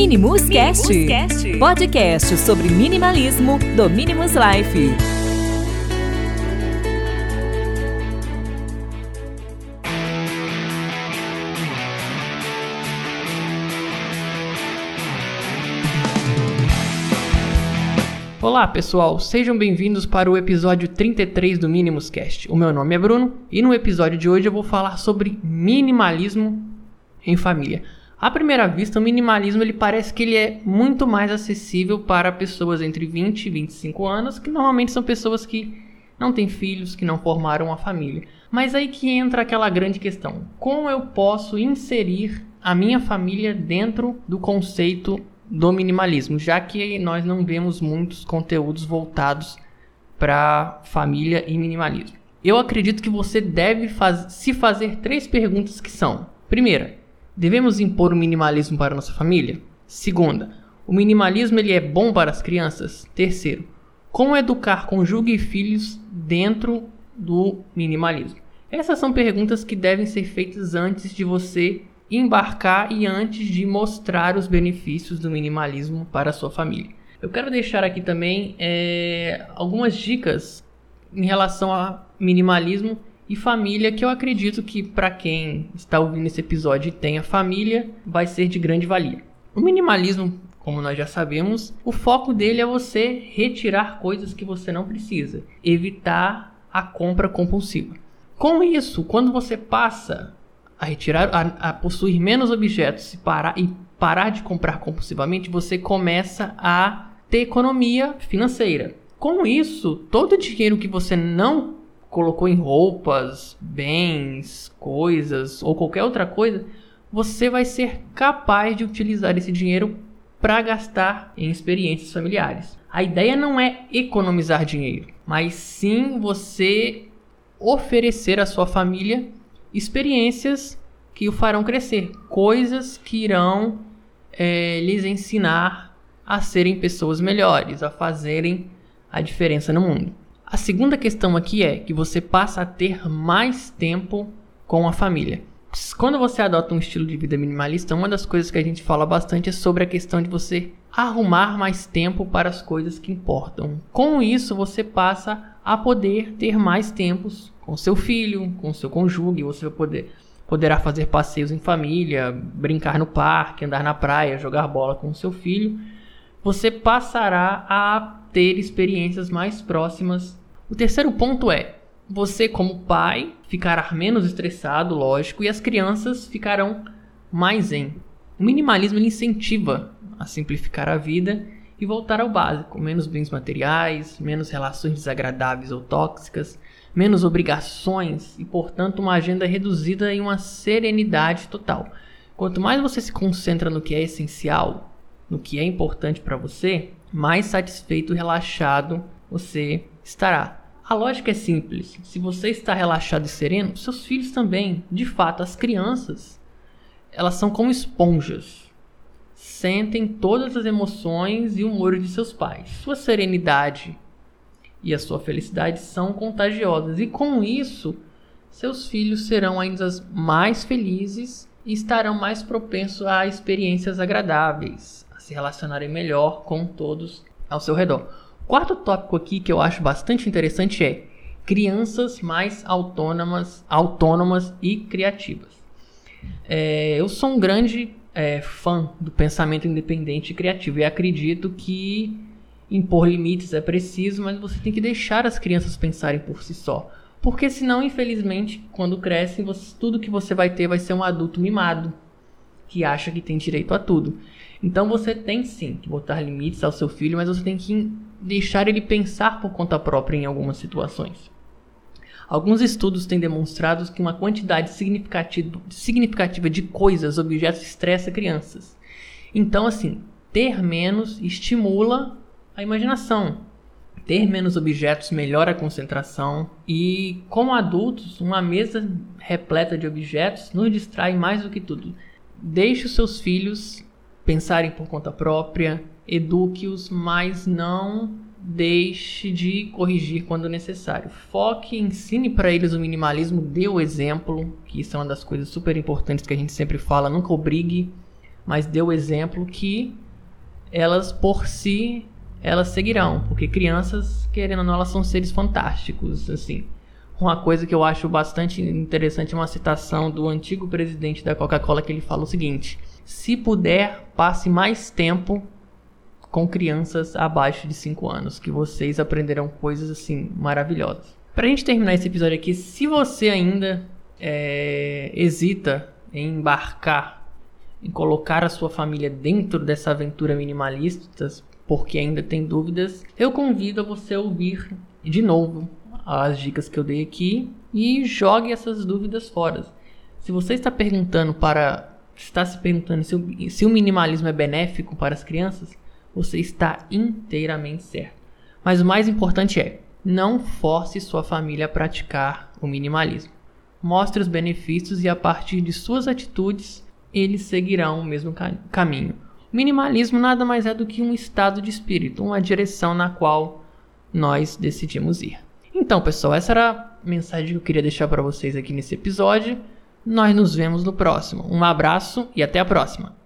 Minimus, Cast, Cast, podcast sobre minimalismo do Minimus Life. Olá pessoal, sejam bem-vindos para o episódio 33 do Minimus Cast. O meu nome é Bruno e no episódio de hoje eu vou falar sobre minimalismo em família. À primeira vista, o minimalismo ele parece que ele é muito mais acessível para pessoas entre 20 e 25 anos, que normalmente são pessoas que não têm filhos, que não formaram uma família. Mas aí que entra aquela grande questão: como eu posso inserir a minha família dentro do conceito do minimalismo, já que nós não vemos muitos conteúdos voltados para família e minimalismo. Eu acredito que você deve faz se fazer três perguntas que são: primeira, Devemos impor o minimalismo para nossa família? Segunda, o minimalismo ele é bom para as crianças? Terceiro, como educar cônjuge e filhos dentro do minimalismo? Essas são perguntas que devem ser feitas antes de você embarcar e antes de mostrar os benefícios do minimalismo para a sua família. Eu quero deixar aqui também é, algumas dicas em relação a minimalismo e família, que eu acredito que para quem está ouvindo esse episódio e tenha família, vai ser de grande valia. O minimalismo, como nós já sabemos, o foco dele é você retirar coisas que você não precisa, evitar a compra compulsiva. Com isso, quando você passa a retirar, a, a possuir menos objetos e parar, e parar de comprar compulsivamente, você começa a ter economia financeira. Com isso, todo o dinheiro que você não colocou em roupas, bens, coisas ou qualquer outra coisa, você vai ser capaz de utilizar esse dinheiro para gastar em experiências familiares. A ideia não é economizar dinheiro, mas sim você oferecer à sua família experiências que o farão crescer, coisas que irão é, lhes ensinar a serem pessoas melhores, a fazerem a diferença no mundo. A segunda questão aqui é que você passa a ter mais tempo com a família. Quando você adota um estilo de vida minimalista, uma das coisas que a gente fala bastante é sobre a questão de você arrumar mais tempo para as coisas que importam. Com isso, você passa a poder ter mais tempos com seu filho, com seu cônjuge, você vai poder poderá fazer passeios em família, brincar no parque, andar na praia, jogar bola com seu filho. Você passará a ter experiências mais próximas. O terceiro ponto é: você, como pai, ficará menos estressado, lógico, e as crianças ficarão mais em. O minimalismo incentiva a simplificar a vida e voltar ao básico: menos bens materiais, menos relações desagradáveis ou tóxicas, menos obrigações e, portanto, uma agenda reduzida em uma serenidade total. Quanto mais você se concentra no que é essencial, no que é importante para você, mais satisfeito e relaxado você estará. A lógica é simples. Se você está relaxado e sereno, seus filhos também. De fato, as crianças, elas são como esponjas. Sentem todas as emoções e humores de seus pais. Sua serenidade e a sua felicidade são contagiosas. E com isso, seus filhos serão ainda mais felizes e estarão mais propensos a experiências agradáveis, se relacionarem melhor com todos ao seu redor. Quarto tópico aqui que eu acho bastante interessante é crianças mais autônomas, autônomas e criativas. É, eu sou um grande é, fã do pensamento independente e criativo e acredito que impor limites é preciso, mas você tem que deixar as crianças pensarem por si só. Porque senão, infelizmente, quando crescem, você, tudo que você vai ter vai ser um adulto mimado que acha que tem direito a tudo. Então você tem sim que botar limites ao seu filho, mas você tem que deixar ele pensar por conta própria em algumas situações. Alguns estudos têm demonstrado que uma quantidade significativa, de coisas, objetos, estressa crianças. Então, assim, ter menos estimula a imaginação. Ter menos objetos melhora a concentração e, como adultos, uma mesa repleta de objetos nos distrai mais do que tudo. Deixe os seus filhos pensarem por conta própria, eduque-os, mas não deixe de corrigir quando necessário. Foque, ensine para eles o minimalismo, dê o exemplo, que isso é uma das coisas super importantes que a gente sempre fala, nunca obrigue, mas deu o exemplo que elas por si elas seguirão, porque crianças, querendo ou não, elas são seres fantásticos, assim. Uma coisa que eu acho bastante interessante é uma citação do antigo presidente da Coca-Cola que ele fala o seguinte: se puder, passe mais tempo com crianças abaixo de 5 anos, que vocês aprenderão coisas assim maravilhosas. Pra gente terminar esse episódio aqui, se você ainda é, hesita em embarcar, em colocar a sua família dentro dessa aventura minimalista, porque ainda tem dúvidas, eu convido a você a ouvir de novo as dicas que eu dei aqui e jogue essas dúvidas fora. Se você está perguntando para está se perguntando se o, se o minimalismo é benéfico para as crianças, você está inteiramente certo. Mas o mais importante é, não force sua família a praticar o minimalismo. Mostre os benefícios e a partir de suas atitudes, eles seguirão o mesmo caminho. O minimalismo nada mais é do que um estado de espírito, uma direção na qual nós decidimos ir. Então, pessoal, essa era a mensagem que eu queria deixar para vocês aqui nesse episódio. Nós nos vemos no próximo. Um abraço e até a próxima.